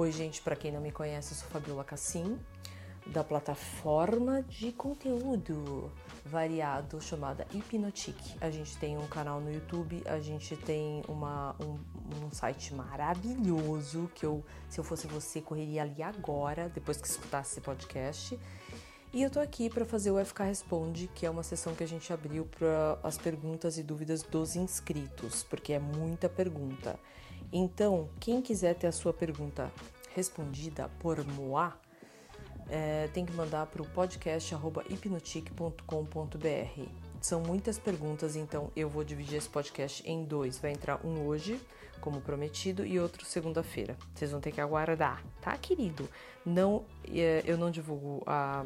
Oi, gente, para quem não me conhece, eu sou Fabiola Cassim, da plataforma de conteúdo variado chamada Hipnotic. A gente tem um canal no YouTube, a gente tem uma, um, um, site maravilhoso que eu, se eu fosse você, correria ali agora, depois que escutasse esse podcast. E eu tô aqui para fazer o FK Responde, que é uma sessão que a gente abriu para as perguntas e dúvidas dos inscritos, porque é muita pergunta. Então, quem quiser ter a sua pergunta respondida por Moá, é, tem que mandar para o podcast hipnotic.com.br. São muitas perguntas, então eu vou dividir esse podcast em dois. Vai entrar um hoje, como prometido, e outro segunda-feira. Vocês vão ter que aguardar, tá, querido? Não, é, eu não divulgo a,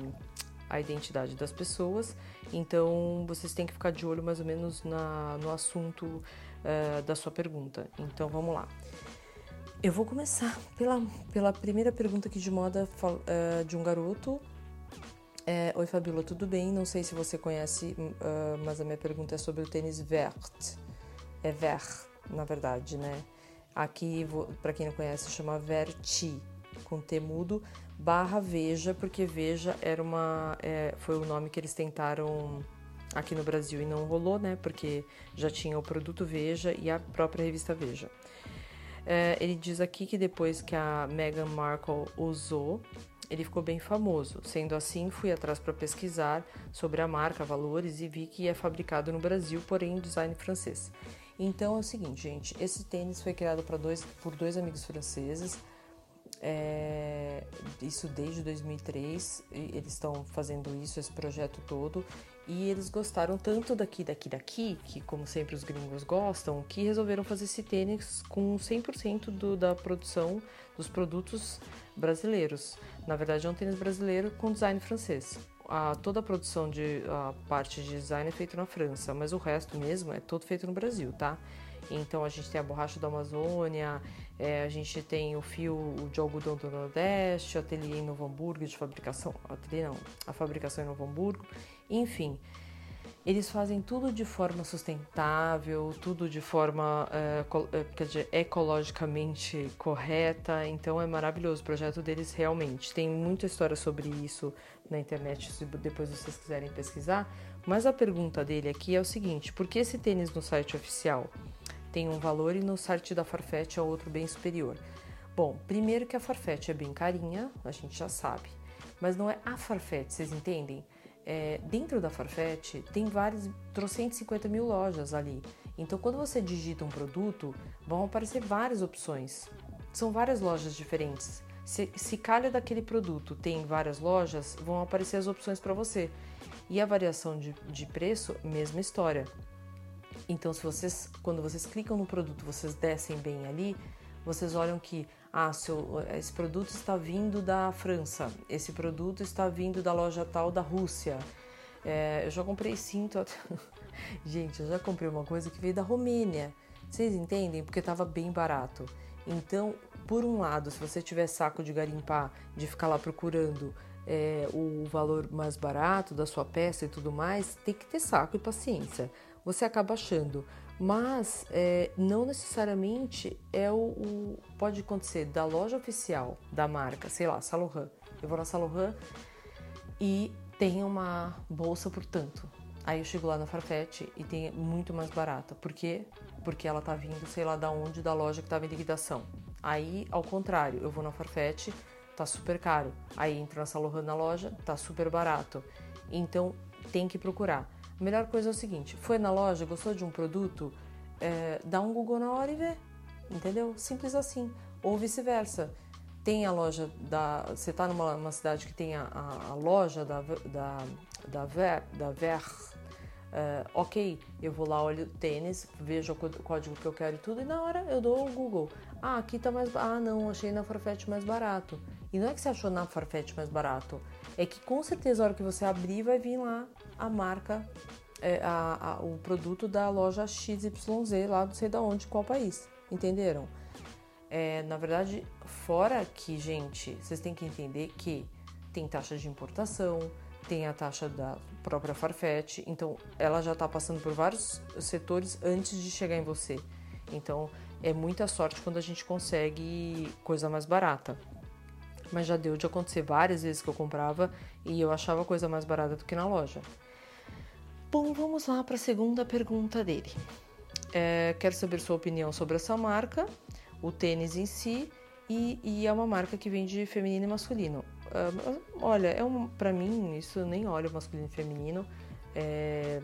a identidade das pessoas, então vocês têm que ficar de olho mais ou menos na, no assunto uh, da sua pergunta. Então vamos lá. Eu vou começar pela, pela primeira pergunta aqui de moda uh, de um garoto. É, Oi Fabíola, tudo bem? Não sei se você conhece, uh, mas a minha pergunta é sobre o tênis vert. É vert, na verdade, né? Aqui, para quem não conhece, chama Verti, com T mudo, barra Veja, porque Veja era uma, é, foi o nome que eles tentaram aqui no Brasil e não rolou, né? Porque já tinha o produto Veja e a própria revista Veja. É, ele diz aqui que depois que a Meghan Markle usou, ele ficou bem famoso. Sendo assim, fui atrás para pesquisar sobre a marca, valores e vi que é fabricado no Brasil, porém em design francês. Então é o seguinte, gente, esse tênis foi criado dois, por dois amigos franceses, é, isso desde 2003, eles estão fazendo isso, esse projeto todo, e eles gostaram tanto daqui, daqui, daqui, que como sempre os gringos gostam, que resolveram fazer esse tênis com 100% do, da produção dos produtos brasileiros. Na verdade, é um tênis brasileiro com design francês. A, toda a produção de a parte de design é feita na França, mas o resto mesmo é todo feito no Brasil, tá? Então a gente tem a borracha da Amazônia, é, a gente tem o fio de algodão do Nordeste, ateliê em Novo Hamburgo de fabricação, ateliê não, a fabricação em Novo Hamburgo, enfim. Eles fazem tudo de forma sustentável, tudo de forma quer dizer, ecologicamente correta, então é maravilhoso o projeto deles realmente. Tem muita história sobre isso na internet, se depois vocês quiserem pesquisar. Mas a pergunta dele aqui é o seguinte: por que esse tênis no site oficial? tem um valor e no site da Farfetch é outro bem superior. Bom, primeiro que a Farfetch é bem carinha, a gente já sabe, mas não é a Farfetch, vocês entendem? É, dentro da Farfetch tem vários, 350 mil lojas ali. Então, quando você digita um produto, vão aparecer várias opções. São várias lojas diferentes. Se, se calha daquele produto tem várias lojas, vão aparecer as opções para você. E a variação de, de preço, mesma história. Então, se vocês, quando vocês clicam no produto, vocês descem bem ali, vocês olham que ah, seu, esse produto está vindo da França, esse produto está vindo da loja tal da Rússia. É, eu já comprei cinto. Gente, eu já comprei uma coisa que veio da Romênia. Vocês entendem? Porque estava bem barato. Então, por um lado, se você tiver saco de garimpar, de ficar lá procurando é, o valor mais barato da sua peça e tudo mais, tem que ter saco e paciência você acaba achando. Mas é, não necessariamente é o, o, Pode acontecer da loja oficial da marca, sei lá, Salohan. Eu vou na Salohan e tem uma bolsa por tanto. Aí eu chego lá na Farfetch e tem muito mais barata. Por quê? Porque ela tá vindo, sei lá, da onde, da loja que tava em liquidação. Aí, ao contrário, eu vou na Farfetch, tá super caro. Aí entro na Salohan na loja, tá super barato. Então, tem que procurar. A melhor coisa é o seguinte: foi na loja, gostou de um produto, é, dá um Google na hora e vê, entendeu? Simples assim. Ou vice-versa. Tem a loja da. Você está numa, cidade que tem a, a, a, loja da, da, da Ver, da Ver Uh, ok, eu vou lá, olho o tênis, vejo o código que eu quero e tudo, e na hora eu dou o Google. Ah, aqui tá mais. Ah, não, achei na Farfetch mais barato. E não é que você achou na Farfetch mais barato, é que com certeza a hora que você abrir vai vir lá a marca, é, a, a, o produto da loja XYZ, lá não sei da onde, qual país. Entenderam? É, na verdade, fora que, gente, vocês têm que entender que tem taxa de importação, tem a taxa da própria Farfetch, então ela já está passando por vários setores antes de chegar em você. Então, É muita sorte quando a gente consegue coisa mais barata. Mas já deu de acontecer várias vezes que eu comprava e eu achava coisa mais barata do que na loja. Bom, vamos lá para a segunda pergunta dele. É, quero saber sua opinião sobre essa marca, o tênis em si e, e é uma marca que vende feminino e masculino. Uh, olha, é um, para mim isso eu nem olho masculino e feminino. É,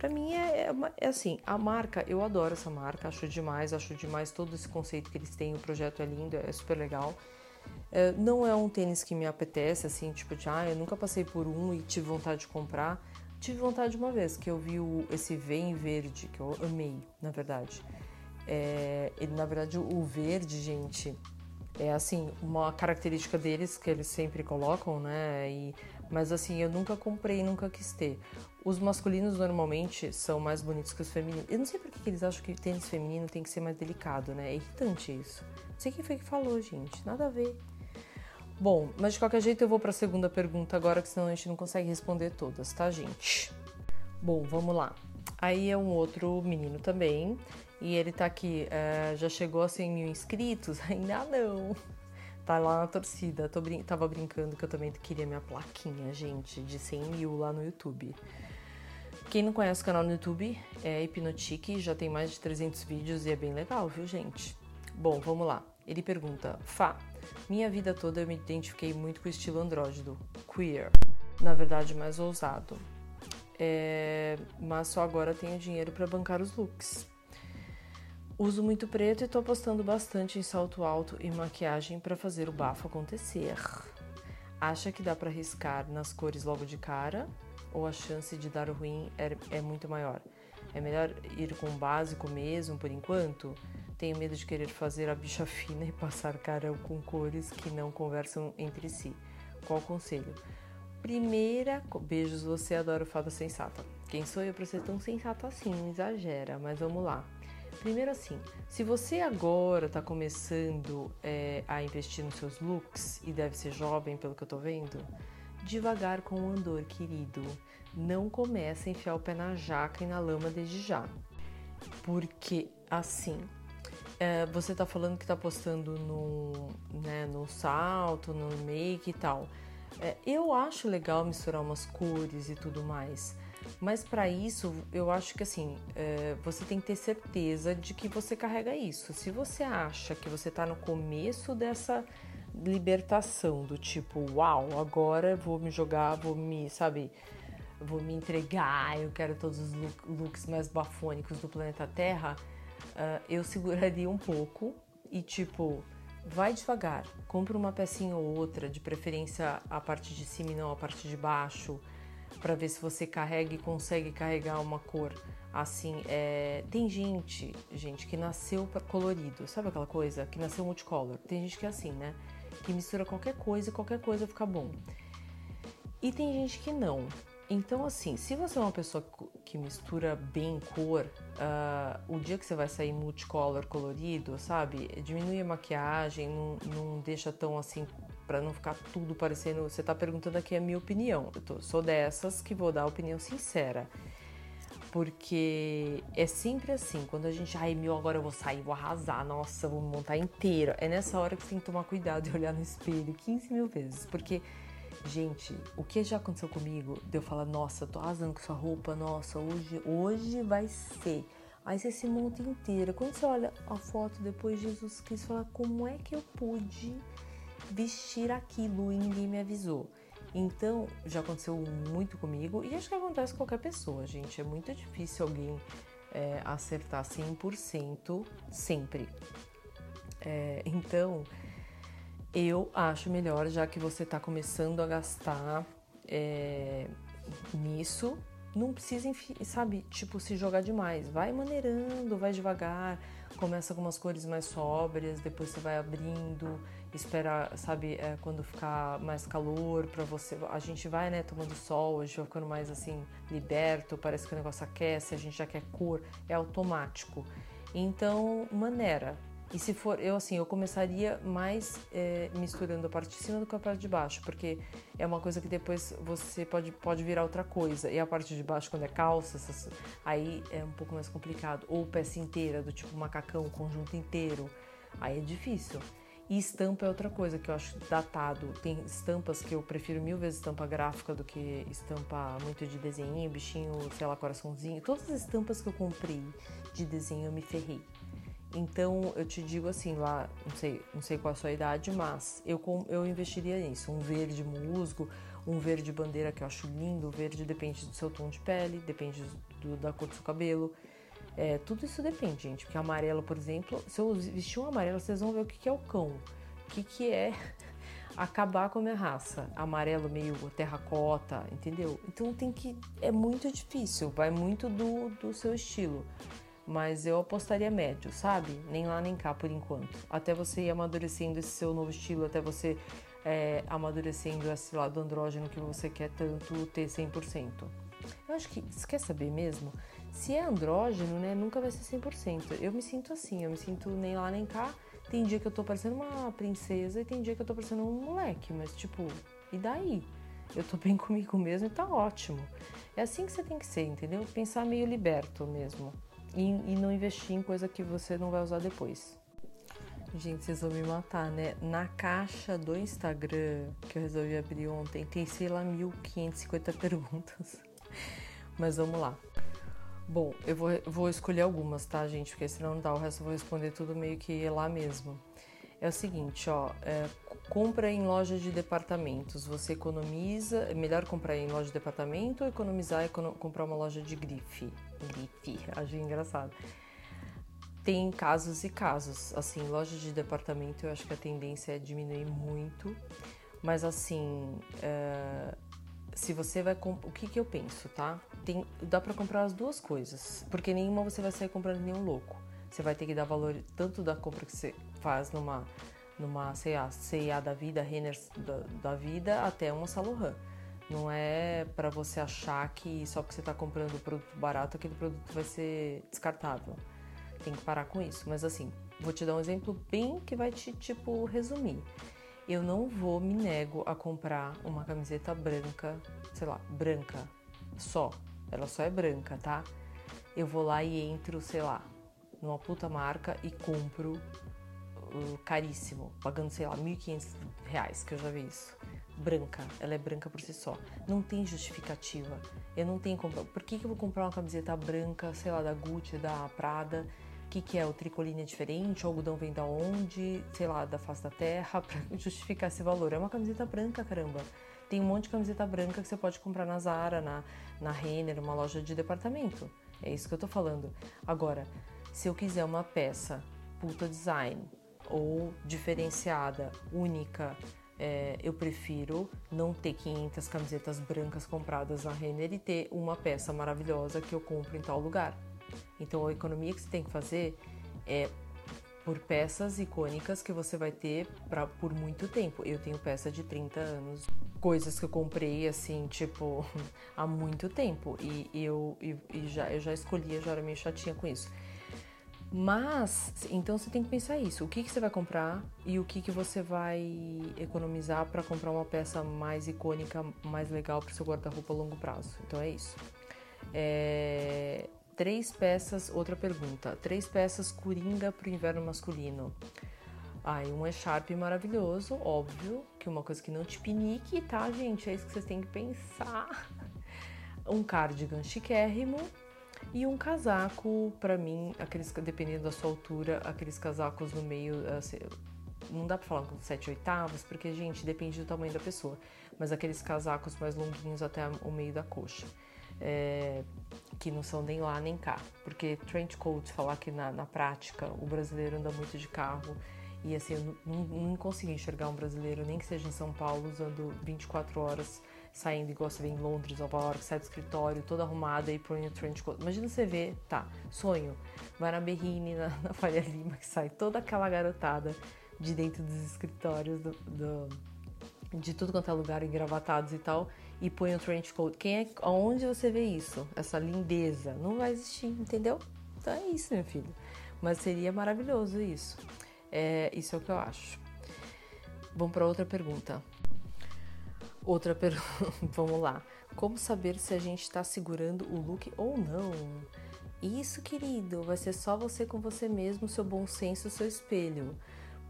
para mim é, é, é, assim, a marca, eu adoro essa marca, acho demais, acho demais todo esse conceito que eles têm, o projeto é lindo, é super legal. É, não é um tênis que me apetece, assim, tipo de, ah, eu nunca passei por um e tive vontade de comprar. Tive vontade uma vez, que eu vi o, esse Vem Verde, que eu amei, na verdade. É, ele, na verdade, o verde, gente, é assim, uma característica deles que eles sempre colocam, né? E, mas assim, eu nunca comprei, nunca quis ter. Os masculinos normalmente são mais bonitos que os femininos. Eu não sei por que eles acham que tênis feminino tem que ser mais delicado, né? É irritante isso. Não sei quem foi que falou, gente. Nada a ver. Bom, mas de qualquer jeito eu vou para a segunda pergunta agora, que senão a gente não consegue responder todas, tá, gente? Bom, vamos lá. Aí é um outro menino também, e ele tá aqui, é, já chegou a 100 mil inscritos? Ainda não. Tá lá na torcida. Tô brin tava brincando que eu também queria minha plaquinha, gente, de 100 mil lá no YouTube. Quem não conhece o canal no YouTube é Hipnotique, já tem mais de 300 vídeos e é bem legal, viu, gente? Bom, vamos lá. Ele pergunta: Fá, minha vida toda eu me identifiquei muito com o estilo andrógeno, queer, na verdade mais ousado. É, mas só agora tenho dinheiro para bancar os looks. Uso muito preto e tô apostando bastante em salto alto e maquiagem para fazer o bafo acontecer. Acha que dá para arriscar nas cores logo de cara? Ou a chance de dar ruim é, é muito maior? É melhor ir com o básico mesmo por enquanto? Tenho medo de querer fazer a bicha fina e passar cara com cores que não conversam entre si. Qual conselho? Primeira, beijos, você adora fada sensata. Quem sou eu para ser tão sensato assim? Exagera, mas vamos lá. Primeiro assim, se você agora está começando é, a investir nos seus looks e deve ser jovem pelo que eu tô vendo, devagar com o andor, querido. Não comece a enfiar o pé na jaca e na lama desde já. Porque assim, é, você tá falando que tá postando no, né, no salto, no make e tal. É, eu acho legal misturar umas cores e tudo mais. Mas para isso, eu acho que assim, é, você tem que ter certeza de que você carrega isso. Se você acha que você tá no começo dessa libertação, do tipo, uau, agora vou me jogar, vou me, sabe, vou me entregar, eu quero todos os looks mais bafônicos do planeta Terra uh, eu seguraria um pouco e tipo, vai devagar, compra uma pecinha ou outra, de preferência a parte de cima e não a parte de baixo, para ver se você carrega e consegue carregar uma cor assim. É... Tem gente, gente, que nasceu colorido, sabe aquela coisa? Que nasceu multicolor. Tem gente que é assim, né? Que mistura qualquer coisa e qualquer coisa fica bom. E tem gente que não. Então, assim, se você é uma pessoa que mistura bem cor, uh, o dia que você vai sair multicolor colorido, sabe? Diminui a maquiagem, não, não deixa tão assim para não ficar tudo parecendo. Você tá perguntando aqui a minha opinião. Eu tô, sou dessas que vou dar opinião sincera. Porque é sempre assim, quando a gente, ai meu, agora eu vou sair, vou arrasar, nossa, vou montar inteira. É nessa hora que você tem que tomar cuidado e olhar no espelho 15 mil vezes. Porque Gente, o que já aconteceu comigo? De eu falar, nossa, tô arrasando com sua roupa, nossa, hoje, hoje vai ser. Aí você se monta inteira. Quando você olha a foto depois de Jesus Cristo, fala, como é que eu pude vestir aquilo e ninguém me avisou? Então, já aconteceu muito comigo e acho que acontece com qualquer pessoa, gente. É muito difícil alguém é, acertar 100% sempre. É, então, eu acho melhor, já que você está começando a gastar é, nisso, não precisa, sabe, tipo, se jogar demais. Vai maneirando, vai devagar, começa com umas cores mais sóbrias, depois você vai abrindo, espera, sabe, é, quando ficar mais calor para você. A gente vai, né, tomando sol, a gente vai ficando mais assim, liberto, parece que o negócio aquece, a gente já quer cor, é automático. Então, maneira, E se for, eu assim, eu começaria mais é, misturando a parte de cima do que a parte de baixo, porque é uma coisa que depois você pode, pode virar outra coisa. E a parte de baixo, quando é calça, aí é um pouco mais complicado. Ou peça inteira, do tipo macacão, conjunto inteiro, aí é difícil. E estampa é outra coisa que eu acho datado. Tem estampas que eu prefiro mil vezes estampa gráfica do que estampa muito de desenho, bichinho, sei lá, coraçãozinho. Todas as estampas que eu comprei de desenho eu me ferrei. Então eu te digo assim, lá, não sei, não sei qual a sua idade, mas eu, eu investiria nisso. Um verde musgo, um verde bandeira que eu acho lindo. O verde depende do seu tom de pele, depende do, da cor do seu cabelo. É, tudo isso depende, gente. Porque amarelo, por exemplo, se eu vestir um amarelo, vocês vão ver o que, que é o cão. O que, que é acabar com a minha raça. Amarelo meio terracota, entendeu? Então tem que. É muito difícil, vai muito do, do seu estilo. Mas eu apostaria médio, sabe? Nem lá nem cá por enquanto. Até você ir amadurecendo esse seu novo estilo, até você é, amadurecendo esse lado andrógeno que você quer tanto ter 100%. Eu acho que. Você quer saber mesmo? Se é andrógeno, né, nunca vai ser 100%. Eu me sinto assim, eu me sinto nem lá nem cá. Tem dia que eu tô parecendo uma princesa e tem dia que eu tô parecendo um moleque, mas tipo, e daí? Eu tô bem comigo mesmo e tá ótimo. É assim que você tem que ser, entendeu? Pensar meio liberto mesmo. E, e não investir em coisa que você não vai usar depois. Gente, vocês vão me matar, né? Na caixa do Instagram que eu resolvi abrir ontem, tem, sei lá, 1550 perguntas. Mas vamos lá. Bom, eu vou, vou escolher algumas, tá, gente? Porque senão não dá, o resto eu vou responder tudo meio que lá mesmo. É o seguinte, ó, é, compra em loja de departamentos, você economiza, é melhor comprar em loja de departamento ou economizar e econo comprar uma loja de grife? Grife, achei engraçado. Tem casos e casos, assim, loja de departamento eu acho que a tendência é diminuir muito, mas assim, é, se você vai o que que eu penso, tá? Tem, dá para comprar as duas coisas, porque nenhuma você vai sair comprando nenhum louco. Você vai ter que dar valor tanto da compra que você faz numa numa C&A da vida, Renner da, da, vida, até uma Salohan. Não é para você achar que só porque você está comprando produto barato aquele produto vai ser descartável. Tem que parar com isso. Mas assim, vou te dar um exemplo bem que vai te tipo resumir eu não vou, me nego a comprar uma camiseta branca, sei lá, branca, só. Ela só é branca, tá? Eu vou lá e entro, sei lá, numa puta marca e compro uh, caríssimo, pagando, sei lá, 1.500 reais, que eu já vi isso. Branca, ela é branca por si só. Não tem justificativa. Eu não tenho comprar. Por que, que eu vou comprar uma camiseta branca, sei lá, da Gucci, da Prada? que, que é o tricoline é diferente, o algodão vem da onde, sei lá, da face da terra, para justificar esse valor. É uma camiseta branca, caramba. Tem um monte de camiseta branca que você pode comprar na Zara, na, na Renner, uma loja de departamento. É isso que eu tô falando. Agora, se eu quiser uma peça puta design ou diferenciada, única, é, eu prefiro não ter 500 camisetas brancas compradas na Renner e ter uma peça maravilhosa que eu compro em tal lugar. Então a economia que você tem que fazer é por peças icônicas que você vai ter pra, por muito tempo. Eu tenho peça de 30 anos, coisas que eu comprei assim, tipo, há muito tempo. E eu, já, eu já escolhia, já era meio chatinha com isso. Mas, então você tem que pensar isso. O que, que você vai comprar e o que, que você vai economizar para comprar uma peça mais icônica, mais legal para o seu guarda-roupa a longo prazo. Então é isso. É, Três peças, outra pergunta. Três peças coringa para o inverno masculino. Aí um é Sharp maravilhoso, óbvio, que é uma coisa que não te pinique, tá, gente? É isso que vocês têm que pensar. Um cardigan chiquérrimo e um casaco, para mim, aqueles dependendo da sua altura, aqueles casacos no meio, assim, não dá para falar com 7 oitavos, porque, gente, depende do tamanho da pessoa, mas aqueles casacos mais longuinhos até o meio da coxa é, que não são nem lá nem cá. Porque trench coat, falar que na, na prática o brasileiro anda muito de carro e assim, eu não, não consegui enxergar um brasileiro, nem que seja em São Paulo, usando 24 horas, saindo igual você vê em Londres, Nova York, sai do escritório, toda arrumada e põe o trench coat. Imagina você ver, tá, sonho, vai na Berrine, na, na Faria Lima, que sai toda aquela garotada de dentro dos escritórios do, do de tudo quanto é lugar, engravatados e tal, e põe o trench coat. Quem é, aonde você vê isso? Essa lindeza? Não vai existir, entendeu? Então é isso, meu filho. Mas seria maravilhoso isso. É, isso é o que eu acho. Vamos para outra pergunta. Outra pergunta, vamos lá. Como saber se a gente está segurando o look ou não? Isso, querido, vai ser só você com você mesmo, seu bom senso, seu espelho.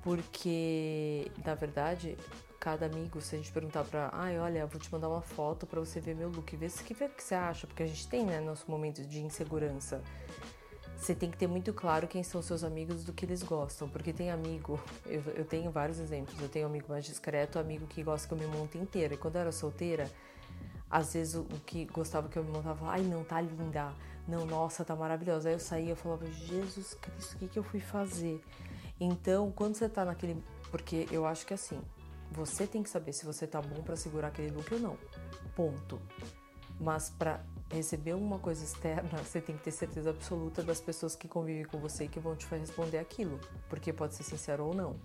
Porque, na verdade, cada amigo, se a gente perguntar pra, ai, olha, vou te mandar uma foto para você ver meu look, vê se que, o que você acha, porque a gente tem, né, nosso momento de insegurança. Você tem que ter muito claro quem são seus amigos do que eles gostam, porque tem amigo, eu, eu tenho vários exemplos, eu tenho amigo mais discreto, amigo que gosta que eu me monte inteira. E quando eu era solteira, às vezes o, o que gostava que eu me montava, ai, não, tá linda, não, nossa, tá maravilhosa. Aí eu saía e falava, Jesus Cristo, o que, que eu fui fazer? Então, quando você tá naquele. Porque eu acho que assim, você tem que saber se você tá bom para segurar aquele look ou não. Ponto. Mas para receber alguma coisa externa, você tem que ter certeza absoluta das pessoas que convivem com você e que vão te responder aquilo, porque pode ser sincero ou não.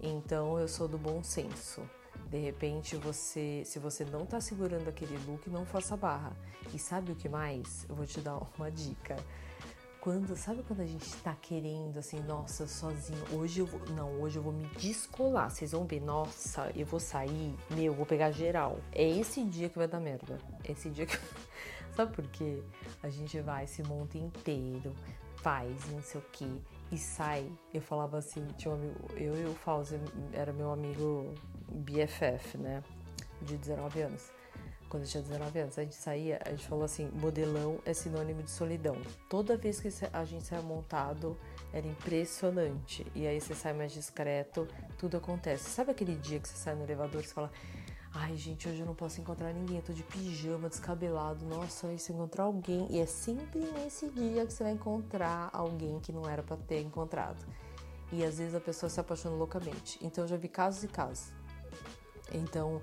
Então, eu sou do bom senso. De repente, você, se você não tá segurando aquele look, não faça barra. E sabe o que mais? Eu vou te dar uma dica. Quando, sabe quando a gente tá querendo assim, nossa, sozinho, hoje eu vou, não, hoje eu vou me descolar. Vocês vão ver, nossa, eu vou sair, meu, vou pegar geral. É esse dia que vai dar merda. É esse dia que Sabe por quê? A gente vai, se monta inteiro, faz, não sei o que, e sai. Eu falava assim, tinha um amigo, eu e o Fauzi era meu amigo BFF, né? De 19 anos. Quando eu tinha 19 anos, a gente saía, a gente falou assim: modelão é sinônimo de solidão. Toda vez que a gente saia montado, era impressionante. E aí você sai mais discreto, tudo acontece. Sabe aquele dia que você sai no elevador e fala: Ai, gente, hoje eu não posso encontrar ninguém, eu tô de pijama, descabelado. Nossa, aí se encontrar alguém. E é sempre nesse dia que você vai encontrar alguém que não era para ter encontrado. E às vezes a pessoa se apaixona loucamente. Então eu já vi casos e casos. Então,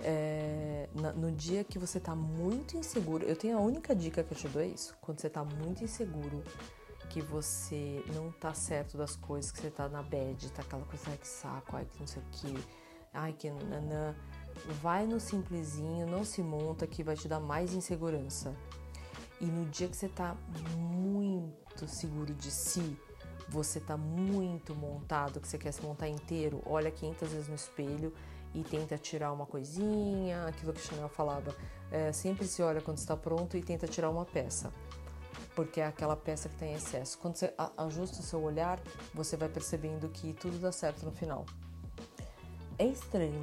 é, no dia que você tá muito inseguro, eu tenho a única dica que eu te dou é isso. Quando você tá muito inseguro, que você não tá certo das coisas, que você tá na bad, tá aquela coisa, ai que saco, ai que não sei o que, ai que nanã vai no simplesinho, não se monta que vai te dar mais insegurança. E no dia que você tá muito seguro de si, você tá muito montado, que você quer se montar inteiro, olha 500 vezes no espelho e tenta tirar uma coisinha, aquilo que Chanel falava, é, sempre se olha quando está pronto e tenta tirar uma peça, porque é aquela peça que tem excesso. Quando você ajusta o seu olhar, você vai percebendo que tudo dá certo no final. É estranho.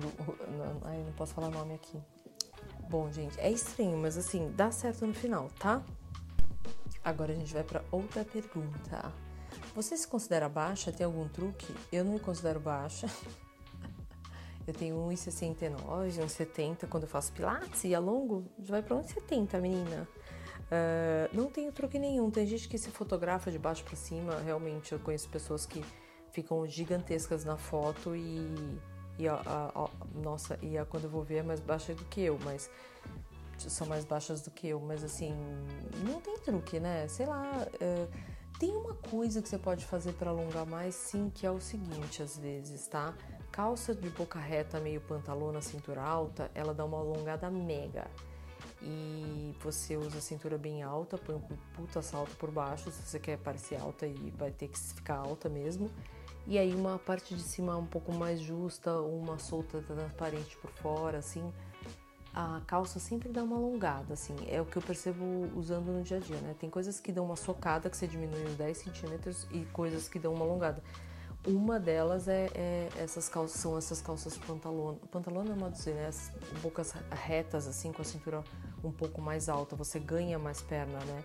Ai, não posso falar nome aqui. Bom, gente, é estranho, mas assim, dá certo no final, tá? Agora a gente vai para outra pergunta. Você se considera baixa? Tem algum truque? Eu não me considero baixa. Eu tenho 1,69, 1,70 quando eu faço pilates e alongo, já vai para 1,70, menina. Uh, não tenho truque nenhum. Tem gente que se fotografa de baixo para cima. Realmente, eu conheço pessoas que ficam gigantescas na foto e e a, a, a, nossa, e a quando eu vou ver é mais baixa do que eu, mas são mais baixas do que eu, mas assim, não tem truque, né? Sei lá, é, tem uma coisa que você pode fazer para alongar mais, sim, que é o seguinte, às vezes, tá? Calça de boca reta, meio pantalona, cintura alta, ela dá uma alongada mega. E você usa a cintura bem alta, põe um puta salto por baixo, se você quer parecer alta e vai ter que ficar alta mesmo e aí uma parte de cima um pouco mais justa, uma solta transparente por fora, assim. A calça sempre dá uma alongada, assim, é o que eu percebo usando no dia a dia, né? Tem coisas que dão uma socada, que você diminui uns 10 centímetros, e coisas que dão uma alongada. Uma delas é, é essas calças, são essas calças pantalona. Pantalona é uma dizer, né? As bocas retas, assim, com a cintura um pouco mais alta, você ganha mais perna, né?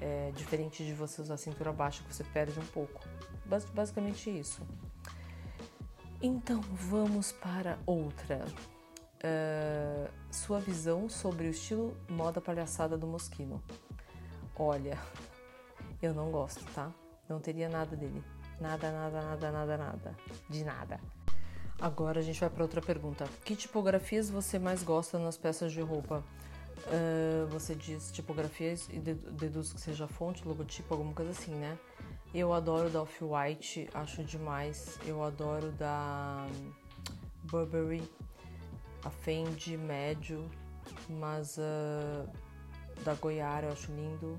É diferente de você usar a cintura baixa, que você perde um pouco. Basicamente isso. Então vamos para outra. Uh, sua visão sobre o estilo moda palhaçada do Moschino. Olha, eu não gosto, tá? Não teria nada dele. Nada, nada, nada, nada, nada. De nada. Agora a gente vai para outra pergunta. Que tipografias você mais gosta nas peças de roupa? Uh, você diz tipografias e deduz que seja fonte, logotipo, alguma coisa assim, né? Eu adoro da Off-White, acho demais. Eu adoro da Burberry, a Fendi médio, mas uh, da Goiara eu acho lindo.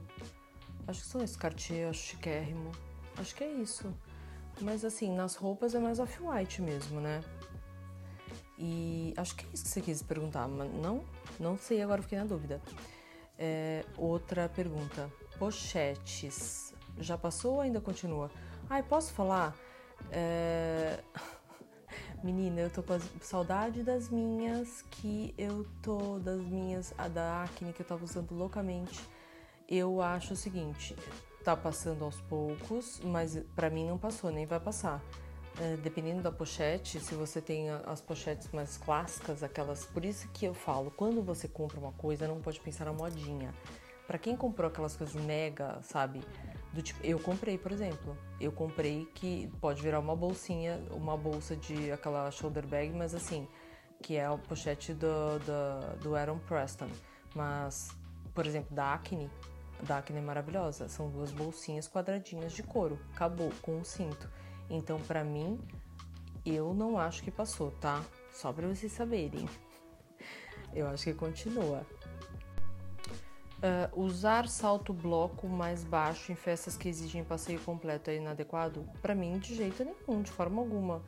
Acho que são esses, Cartier, acho chiquérrimo. Acho que é isso. Mas assim, nas roupas é mais off-white mesmo, né? E acho que é isso que você quis perguntar, mas não, não sei, agora fiquei na dúvida. É, outra pergunta. Pochetes. Já passou ou ainda continua? Ai, posso falar? É... Menina, eu tô com saudade das minhas que eu tô das minhas a da acne que eu tava usando loucamente. Eu acho o seguinte, tá passando aos poucos, mas para mim não passou, nem vai passar. É, dependendo da pochete, se você tem as pochetes mais clássicas, aquelas. Por isso que eu falo, quando você compra uma coisa, não pode pensar na modinha. Para quem comprou aquelas coisas mega, sabe? Do tipo, eu comprei, por exemplo. Eu comprei que pode virar uma bolsinha, uma bolsa de aquela shoulder bag, mas assim, que é a pochete do, do, do Aaron Preston. Mas, por exemplo, da Acne, da Acne é maravilhosa. São duas bolsinhas quadradinhas de couro. Acabou, com um cinto. Então, para mim, eu não acho que passou, tá? Só para vocês saberem. Eu acho que continua. Uh, usar salto bloco mais baixo em festas que exigem passeio completo é inadequado? Para mim, de jeito nenhum, de forma alguma.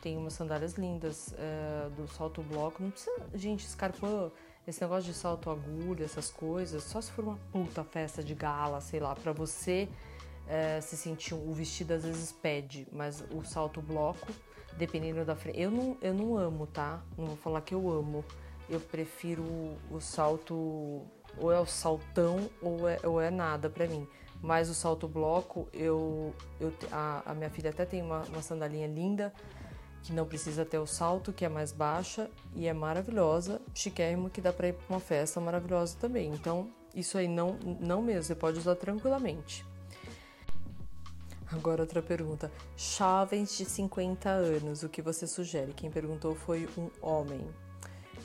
Tem umas sandálias lindas uh, do salto bloco. Não precisa. Gente, escarpão, esse negócio de salto agulha, essas coisas, só se for uma puta festa de gala, sei lá, para você uh, se sentir. O vestido às vezes pede, mas o salto bloco, dependendo da frente. Eu não, eu não amo, tá? Não vou falar que eu amo. Eu prefiro o salto ou é o saltão ou é, ou é nada para mim. Mas o salto bloco, eu, eu a, a minha filha até tem uma, uma sandalinha linda que não precisa ter o salto, que é mais baixa e é maravilhosa, chiquérrimo, que dá para ir para uma festa maravilhosa também. Então, isso aí não, não mesmo, você pode usar tranquilamente. Agora outra pergunta. Jovens de 50 anos, o que você sugere? Quem perguntou foi um homem.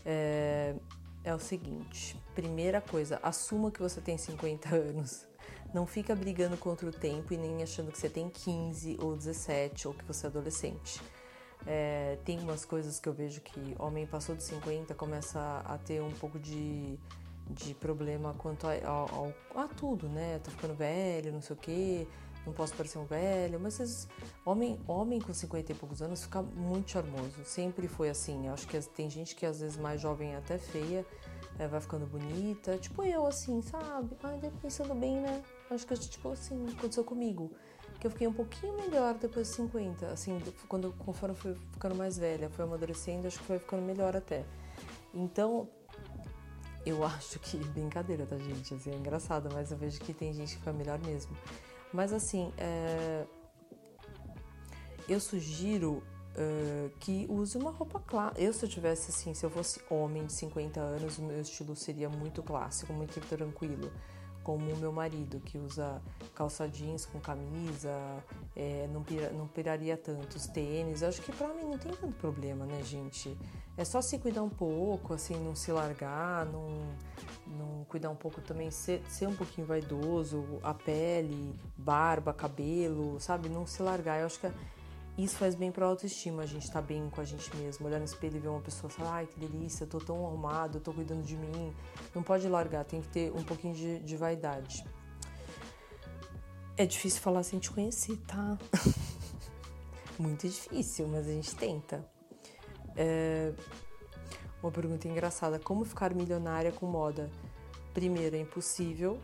É, é o seguinte: primeira coisa, assuma que você tem 50 anos. Não fica brigando contra o tempo e nem achando que você tem 15 ou 17 ou que você é adolescente. É, tem umas coisas que eu vejo que homem passou de 50 começa a, a ter um pouco de, de problema quanto a, a, a, tudo, né? Tô ficando velho, não sei o quê, não posso parecer um velho, mas vezes, homem, homem com 50 e poucos anos fica muito charmoso, sempre foi assim. Eu acho que tem gente que às vezes mais jovem é até feia, é, vai ficando bonita, tipo eu assim, sabe? Ai, pensando bem, né? Acho que tipo assim, aconteceu comigo. Que eu fiquei um pouquinho melhor depois de 50, assim, quando conforme fui ficando mais velha, fui amadurecendo, acho que foi ficando melhor até. Então, eu acho que brincadeira, tá, gente? Assim, é engraçado, mas eu vejo que tem gente que fica melhor mesmo. Mas assim, é... eu sugiro uh, que use uma roupa clara. Eu, se eu tivesse assim, se eu fosse homem de 50 anos, o meu estilo seria muito clássico, muito tranquilo. Como o meu marido, que usa calça jeans com camisa, é, não, pira, não piraria tanto os tênis. Eu acho que pra mim não tem tanto problema, né, gente? É só se cuidar um pouco, assim, não se largar, não, não cuidar um pouco também, ser, ser um pouquinho vaidoso, a pele, barba, cabelo, sabe? Não se largar. Eu acho que isso faz bem pra autoestima, a gente tá bem com a gente mesmo. Olhar no espelho e ver uma pessoa falar, ai que delícia, eu tô tão arrumado, eu tô cuidando de mim. Não pode largar, tem que ter um pouquinho de, de vaidade. É difícil falar sem te conhecer, tá? Muito difícil, mas a gente tenta. É... Uma pergunta engraçada: como ficar milionária com moda? Primeiro, é impossível.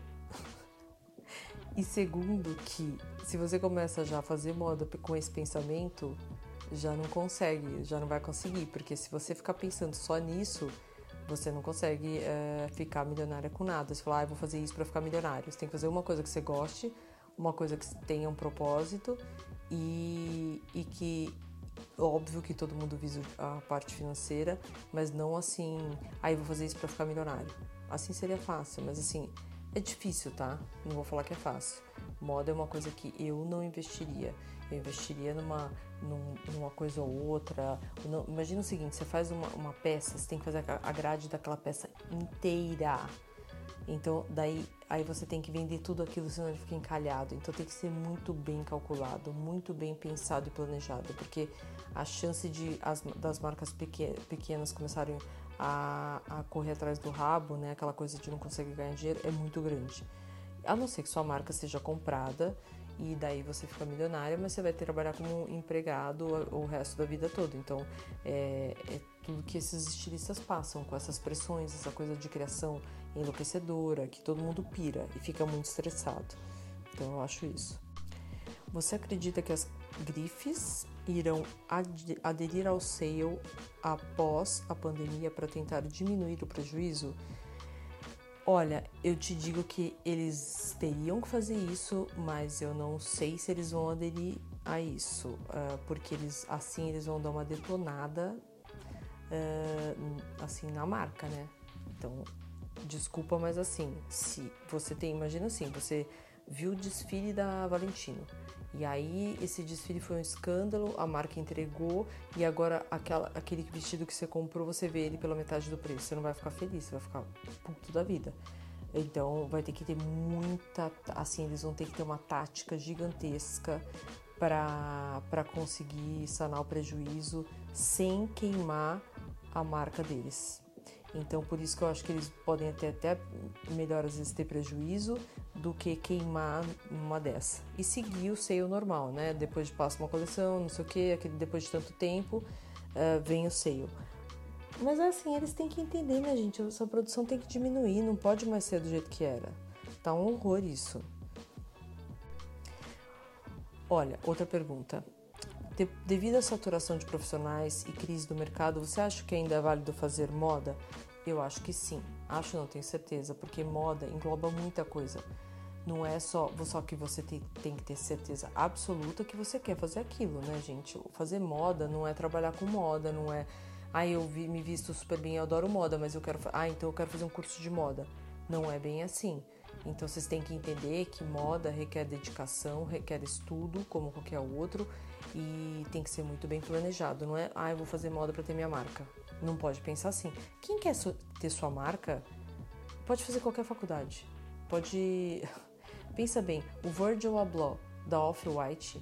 e segundo, que se você começa já a fazer moda com esse pensamento, já não consegue, já não vai conseguir, porque se você ficar pensando só nisso, você não consegue é, ficar milionária com nada. Você fala, ah, vou fazer isso para ficar milionário. Você tem que fazer uma coisa que você goste, uma coisa que tenha um propósito e, e que Óbvio que todo mundo visa a parte financeira, mas não assim, aí ah, vou fazer isso para ficar milionário. Assim seria fácil, mas assim, é difícil, tá? Não vou falar que é fácil. Moda é uma coisa que eu não investiria. Eu investiria numa, numa coisa ou outra. Imagina o seguinte: você faz uma, uma peça, você tem que fazer a grade daquela peça inteira. Então, daí aí você tem que vender tudo aquilo, senão ele fica encalhado. Então tem que ser muito bem calculado, muito bem pensado e planejado, porque a chance de as, das marcas pequenas começarem a, a correr atrás do rabo, né, aquela coisa de não conseguir ganhar dinheiro, é muito grande. A não ser que sua marca seja comprada e daí você fica milionária, mas você vai trabalhar como empregado o resto da vida toda. Então, é, é tudo que esses estilistas passam, com essas pressões, essa coisa de criação enlouquecedora, que todo mundo pira e fica muito estressado. Então, eu acho isso. Você acredita que as grifes irão aderir ao sale após a pandemia para tentar diminuir o prejuízo? Olha, eu te digo que eles teriam que fazer isso, mas eu não sei se eles vão aderir a isso, uh, porque eles assim eles vão dar uma detonada uh, assim na marca, né? Então, desculpa, mas assim, se você tem, imagina assim, você viu o desfile da Valentino. E aí esse desfile foi um escândalo, a marca entregou e agora aquela, aquele vestido que você comprou, você vê ele pela metade do preço. Você não vai ficar feliz, você vai ficar puto da vida. Então vai ter que ter muita, assim, eles vão ter que ter uma tática gigantesca para conseguir sanar o prejuízo sem queimar a marca deles. Então, por isso que eu acho que eles podem ter até melhor às vezes ter prejuízo do que queimar uma dessa. E seguir o seio normal, né? Depois de passa uma coleção, não sei o que, depois de tanto tempo, uh, vem o seio. Mas é assim, eles têm que entender, né, gente? Essa produção tem que diminuir, não pode mais ser do jeito que era. Tá um horror isso. Olha, outra pergunta. De, devido à saturação de profissionais e crise do mercado, você acha que ainda é válido fazer moda? Eu acho que sim. Acho, não tenho certeza, porque moda engloba muita coisa. Não é só, só que você tem, tem que ter certeza absoluta que você quer fazer aquilo, né, gente? Fazer moda não é trabalhar com moda, não é. Ah, eu vi, me visto super bem, eu adoro moda, mas eu quero. Ah, então eu quero fazer um curso de moda. Não é bem assim. Então vocês têm que entender que moda requer dedicação, requer estudo, como qualquer outro, e tem que ser muito bem planejado. Não é, ah, eu vou fazer moda para ter minha marca. Não pode pensar assim. Quem quer ter sua marca pode fazer qualquer faculdade. Pode. Pensa bem, o Virgil Abloh da Off-White,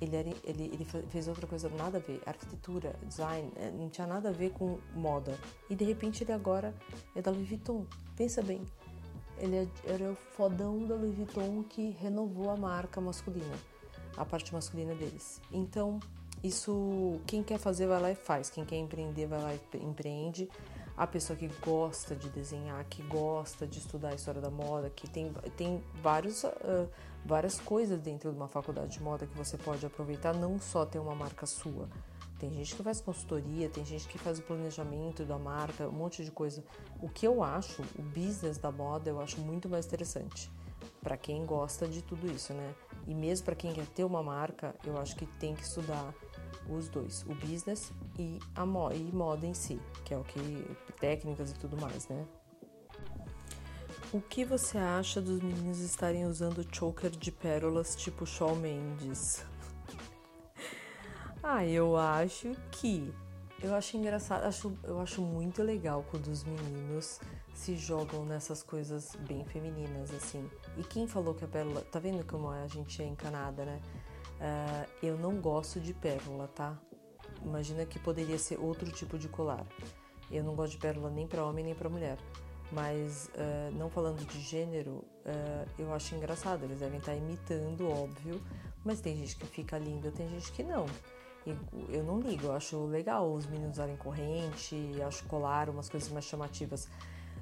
ele, ele, ele fez outra coisa nada a ver, arquitetura, design, eh, não tinha nada a ver com moda. E de repente ele agora é da Louis Vuitton. Pensa bem, ele é, era o fodão da Louis Vuitton que renovou a marca masculina, a parte masculina deles. Então, isso, quem quer fazer vai lá e faz, quem quer empreender vai lá e empreende. A pessoa que gosta de desenhar, que gosta de estudar a história da moda, que tem, tem vários, uh, várias coisas dentro de uma faculdade de moda que você pode aproveitar, não só ter uma marca sua. Tem gente que faz consultoria, tem gente que faz o planejamento da marca, um monte de coisa. O que eu acho, o business da moda, eu acho muito mais interessante para quem gosta de tudo isso, né? E mesmo para quem quer ter uma marca, eu acho que tem que estudar os dois, o business e a moda, e moda em si, que é o que técnicas e tudo mais, né? O que você acha dos meninos estarem usando choker de pérolas tipo Shawn Mendes? Ah, eu acho que. Eu acho engraçado, acho, eu acho muito legal quando os meninos se jogam nessas coisas bem femininas, assim. E quem falou que a pérola. Tá vendo como a gente é encanada, né? Uh, eu não gosto de pérola, tá? Imagina que poderia ser outro tipo de colar. Eu não gosto de pérola nem para homem nem para mulher. Mas uh, não falando de gênero, uh, eu acho engraçado. Eles devem estar imitando, óbvio. Mas tem gente que fica linda, tem gente que não eu não ligo, eu acho legal os meninos usarem corrente, acho colar, umas coisas mais chamativas.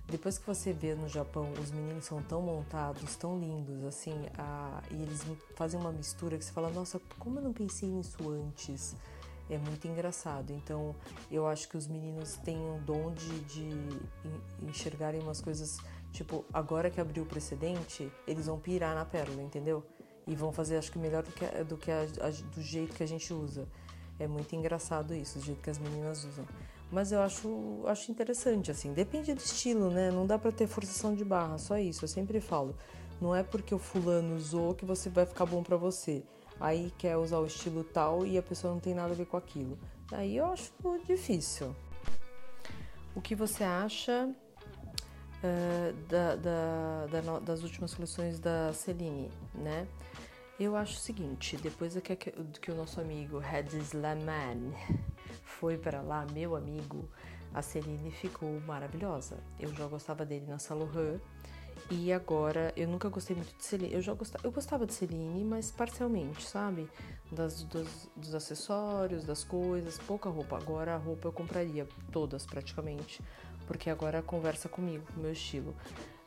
Depois que você vê no Japão, os meninos são tão montados, tão lindos, assim, a, e eles fazem uma mistura que você fala, nossa, como eu não pensei nisso antes? É muito engraçado. Então, eu acho que os meninos têm o dom de, de enxergarem umas coisas, tipo, agora que abriu o precedente, eles vão pirar na pérola, entendeu? E vão fazer, acho que melhor do que, do, que a, a, do jeito que a gente usa. É muito engraçado isso, do jeito que as meninas usam. Mas eu acho, acho interessante, assim. Depende do estilo, né? Não dá pra ter forçação de barra, só isso. Eu sempre falo. Não é porque o fulano usou que você vai ficar bom pra você. Aí quer usar o estilo tal e a pessoa não tem nada a ver com aquilo. Aí eu acho difícil. O que você acha uh, da, da, da, das últimas coleções da Celine, né? Eu acho o seguinte, depois que, que o nosso amigo Hadis Laman foi para lá, meu amigo, a Celine ficou maravilhosa. Eu já gostava dele na Saint E agora, eu nunca gostei muito de Celine. Eu já gostava, eu gostava de Celine, mas parcialmente, sabe? Das, dos, dos acessórios, das coisas, pouca roupa. Agora a roupa eu compraria todas praticamente, porque agora conversa comigo, com o meu estilo.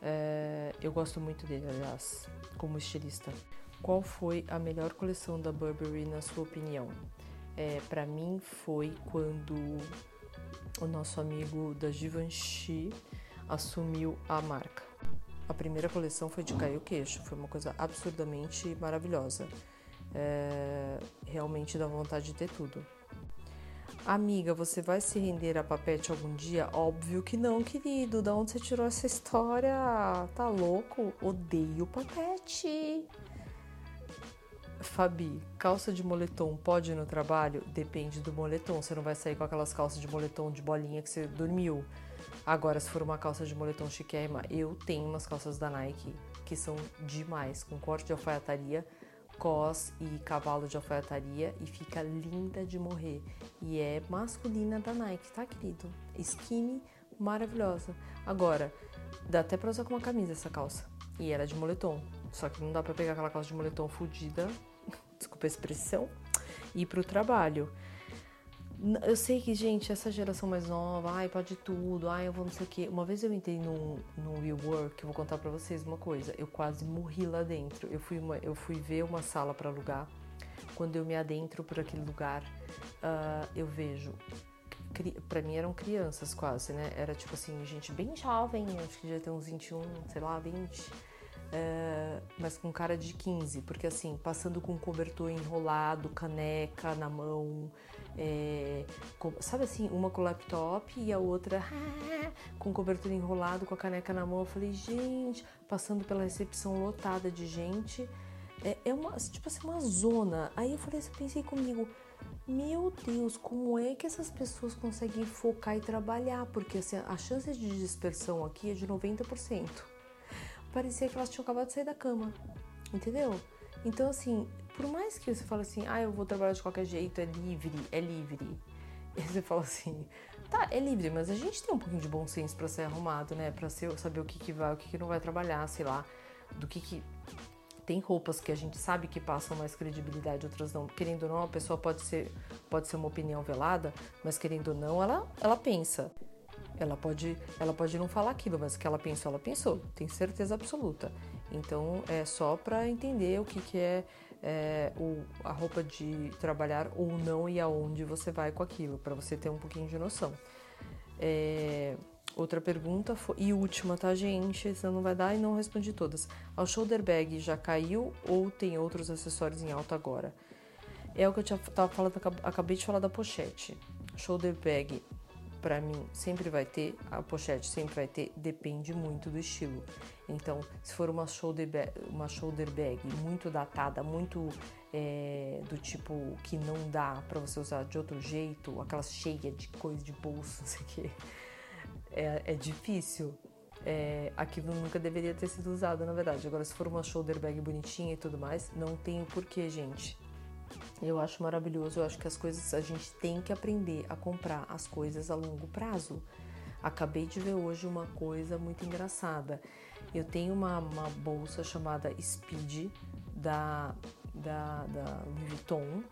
É, eu gosto muito dele, aliás, como estilista. Qual foi a melhor coleção da Burberry na sua opinião? É, para mim foi quando o nosso amigo da Givenchy assumiu a marca. A primeira coleção foi de cair o queixo, foi uma coisa absurdamente maravilhosa. É, realmente dá vontade de ter tudo. Amiga, você vai se render a papete algum dia? Óbvio que não, querido. Da onde você tirou essa história? Tá louco? Odeio papete. Fabi, calça de moletom pode ir no trabalho? Depende do moletom. Você não vai sair com aquelas calças de moletom de bolinha que você dormiu. Agora, se for uma calça de moletom chiquérrima, eu tenho umas calças da Nike que são demais, com corte de alfaiataria, cos e cavalo de alfaiataria e fica linda de morrer. E é masculina da Nike, tá, querido? Skinny, maravilhosa. Agora, dá até pra usar com uma camisa essa calça. E era de moletom. Só que não dá pra pegar aquela calça de moletom fodida, desculpa a expressão, e ir pro trabalho. Eu sei que, gente, essa geração mais nova, ai, pode tudo, ai, eu vou não sei o quê. Uma vez eu entrei num, num WeWork, eu vou contar pra vocês uma coisa. Eu quase morri lá dentro. Eu fui, uma, eu fui ver uma sala para alugar. Quando eu me adentro por aquele lugar, uh, eu vejo. Pra mim eram crianças quase, né? Era tipo assim, gente bem jovem, acho que já tem uns 21, sei lá, 20 é, mas com cara de 15, porque assim, passando com cobertor enrolado, caneca na mão, é, com, sabe assim, uma com laptop e a outra com cobertor enrolado, com a caneca na mão. Eu falei, gente, passando pela recepção lotada de gente, é, é uma, tipo assim, uma zona. Aí eu falei, pensei comigo, meu Deus, como é que essas pessoas conseguem focar e trabalhar? Porque assim, a chance de dispersão aqui é de 90% parecia que elas tinham acabado de sair da cama, entendeu? Então, assim, por mais que você fale assim, ah, eu vou trabalhar de qualquer jeito, é livre, é livre. E você fala assim, tá, é livre, mas a gente tem um pouquinho de bom senso para ser arrumado, né? Pra ser, saber o que, que vai, o que, que não vai trabalhar, sei lá, do que que. Tem roupas que a gente sabe que passam mais credibilidade, outras não. Querendo ou não, a pessoa pode ser, pode ser uma opinião velada, mas querendo ou não, ela, ela pensa. Ela pode, ela pode não falar aquilo, mas o que ela pensou, ela pensou, tem certeza absoluta. Então é só para entender o que, que é, é o, a roupa de trabalhar ou não e aonde você vai com aquilo, para você ter um pouquinho de noção. É, outra pergunta foi, e última, tá, gente? Senão não vai dar e não respondi todas. A shoulder bag já caiu ou tem outros acessórios em alta agora? É o que eu tinha, tava falando, acabei de falar da pochete. Shoulder bag para mim sempre vai ter, a pochete sempre vai ter, depende muito do estilo. Então, se for uma shoulder bag, uma shoulder bag muito datada, muito é, do tipo que não dá para você usar de outro jeito, aquelas cheias de coisa de bolso, não sei o que, é, é difícil. É, aquilo nunca deveria ter sido usado, na verdade. Agora, se for uma shoulder bag bonitinha e tudo mais, não tem o porquê, gente. Eu acho maravilhoso, eu acho que as coisas a gente tem que aprender a comprar as coisas a longo prazo. Acabei de ver hoje uma coisa muito engraçada. Eu tenho uma, uma bolsa chamada Speed da, da, da Louis Vuitton.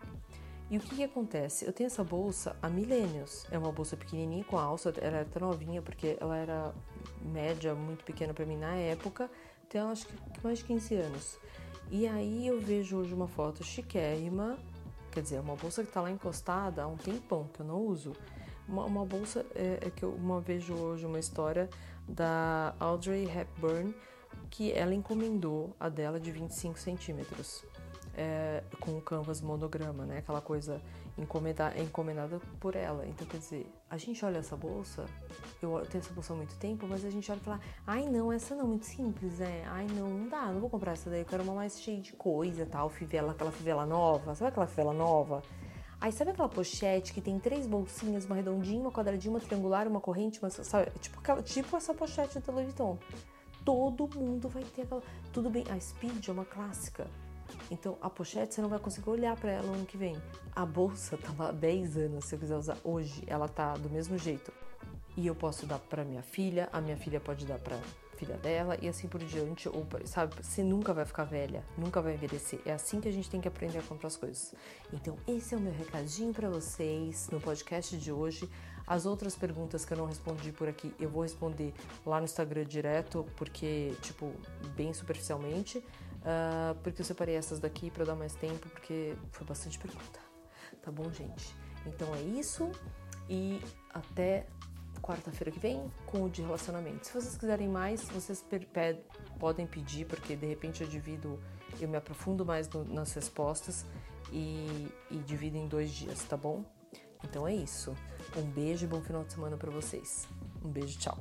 E o que, que acontece? Eu tenho essa bolsa há milênios. É uma bolsa pequenininha com alça, ela era tão novinha porque ela era média, muito pequena para mim na época. Então, acho que mais de 15 anos. E aí eu vejo hoje uma foto chiquérrima Quer dizer, uma bolsa que está lá encostada há um tempão que eu não uso. Uma, uma bolsa é, é, que eu uma vejo hoje uma história da Audrey Hepburn que ela encomendou a dela de 25 centímetros é, com o canvas monograma, né? Aquela coisa encomendada, encomendada por ela. Então, quer dizer, a gente olha essa bolsa, eu tenho essa bolsa há muito tempo, mas a gente olha e fala, ai não, essa não, muito simples, né? Ai não, não dá, não vou comprar essa daí, eu quero uma mais cheia de coisa tal, fivela, aquela fivela nova, sabe aquela fivela nova? Aí sabe aquela pochete que tem três bolsinhas, uma redondinha, uma quadradinha, uma triangular, uma corrente, uma, sabe? Tipo, tipo essa pochete do Louis Vuitton. Todo mundo vai ter aquela. Tudo bem, a Speed é uma clássica. Então, a pochete você não vai conseguir olhar para ela no ano que vem. A bolsa tá lá há 10 anos, se eu quiser usar hoje, ela tá do mesmo jeito. E eu posso dar para minha filha, a minha filha pode dar para filha dela e assim por diante, ou sabe, você nunca vai ficar velha, nunca vai envelhecer. É assim que a gente tem que aprender a comprar as coisas. Então, esse é o meu recadinho para vocês no podcast de hoje. As outras perguntas que eu não respondi por aqui, eu vou responder lá no Instagram direto, porque, tipo, bem superficialmente, uh, porque eu separei essas daqui para dar mais tempo, porque foi bastante pergunta. Tá bom, gente? Então é isso e até quarta-feira que vem com o de relacionamento. Se vocês quiserem mais, vocês podem pedir, porque de repente eu divido, eu me aprofundo mais no, nas respostas e, e divido em dois dias, tá bom? Então é isso. Um beijo e bom final de semana para vocês. Um beijo, tchau.